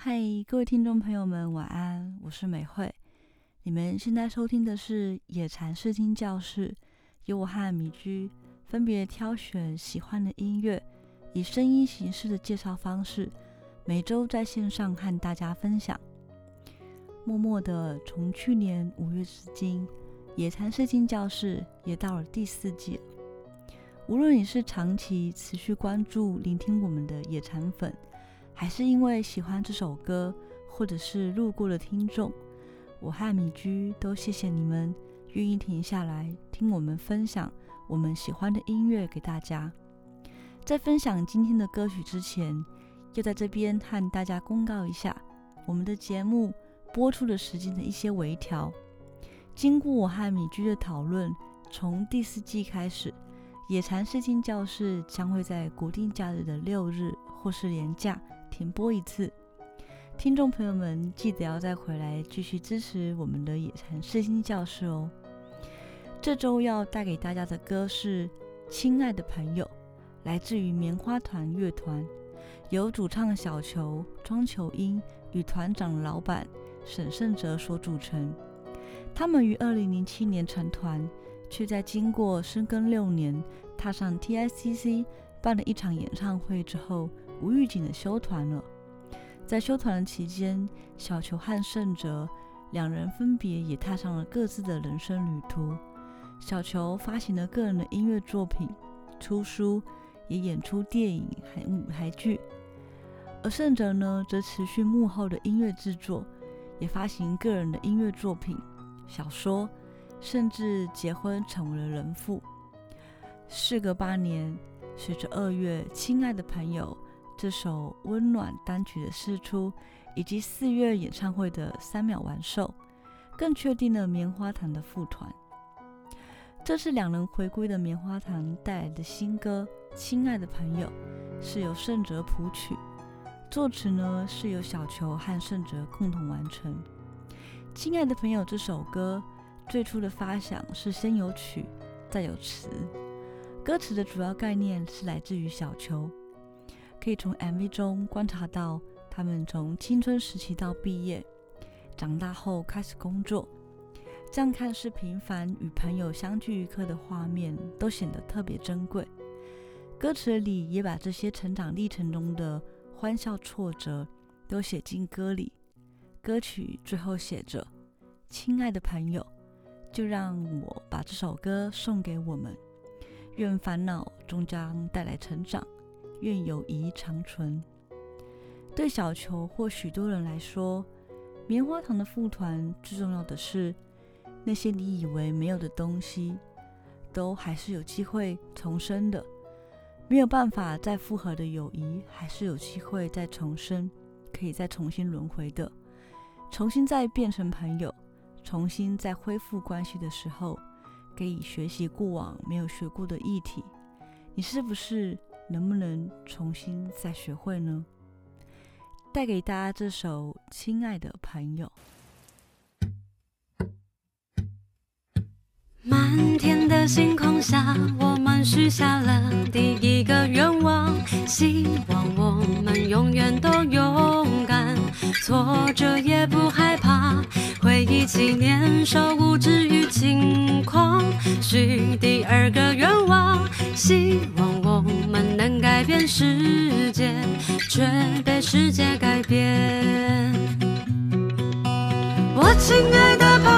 嗨，各位听众朋友们，晚安，我是美惠。你们现在收听的是野禅视听教室，由我和米居分别挑选喜欢的音乐，以声音形式的介绍方式，每周在线上和大家分享。默默的，从去年五月至今，野禅视听教室也到了第四季。无论你是长期持续关注、聆听我们的野禅粉，还是因为喜欢这首歌，或者是路过的听众，我和米居都谢谢你们愿意停下来听我们分享我们喜欢的音乐给大家。在分享今天的歌曲之前，要在这边和大家公告一下我们的节目播出的时间的一些微调。经过我和米居的讨论，从第四季开始，野禅视听教室将会在固定假日的六日或是连假。停播一次，听众朋友们记得要再回来继续支持我们的野禅视听教室哦。这周要带给大家的歌是《亲爱的朋友》，来自于棉花团乐团，由主唱小球、庄球英与团长老板沈胜哲所组成。他们于二零零七年成团，却在经过深耕六年，踏上 TICC 办了一场演唱会之后。无预警的休团了。在休团的期间，小球和盛哲两人分别也踏上了各自的人生旅途。小球发行了个人的音乐作品，出书，也演出电影还舞台剧。而盛哲呢，则持续幕后的音乐制作，也发行个人的音乐作品、小说，甚至结婚成为了人父。事隔八年，随着二月《亲爱的朋友》。这首温暖单曲的释出，以及四月演唱会的三秒完售，更确定了棉花糖的复团。这次两人回归的棉花糖带来的新歌《亲爱的朋友》，是由盛哲谱曲，作词呢是由小球和盛哲共同完成。《亲爱的朋友》这首歌最初的发想是先有曲，再有词，歌词的主要概念是来自于小球。可以从 MV 中观察到，他们从青春时期到毕业，长大后开始工作，这样看似平凡与朋友相聚一刻的画面，都显得特别珍贵。歌词里也把这些成长历程中的欢笑挫折都写进歌里。歌曲最后写着：“亲爱的朋友，就让我把这首歌送给我们，愿烦恼终将带来成长。”愿友谊长存。对小球或许多人来说，棉花糖的副团最重要的是，那些你以为没有的东西，都还是有机会重生的。没有办法再复合的友谊，还是有机会再重生，可以再重新轮回的，重新再变成朋友，重新再恢复关系的时候，可以学习过往没有学过的议题。你是不是？能不能重新再学会呢？带给大家这首《亲爱的朋友》。满天的星空下，我们许下了第一个愿望，希望我们永远都勇敢，挫折也不害怕，回忆起年少无我们能改变世界，却被世界改变。我亲爱的朋。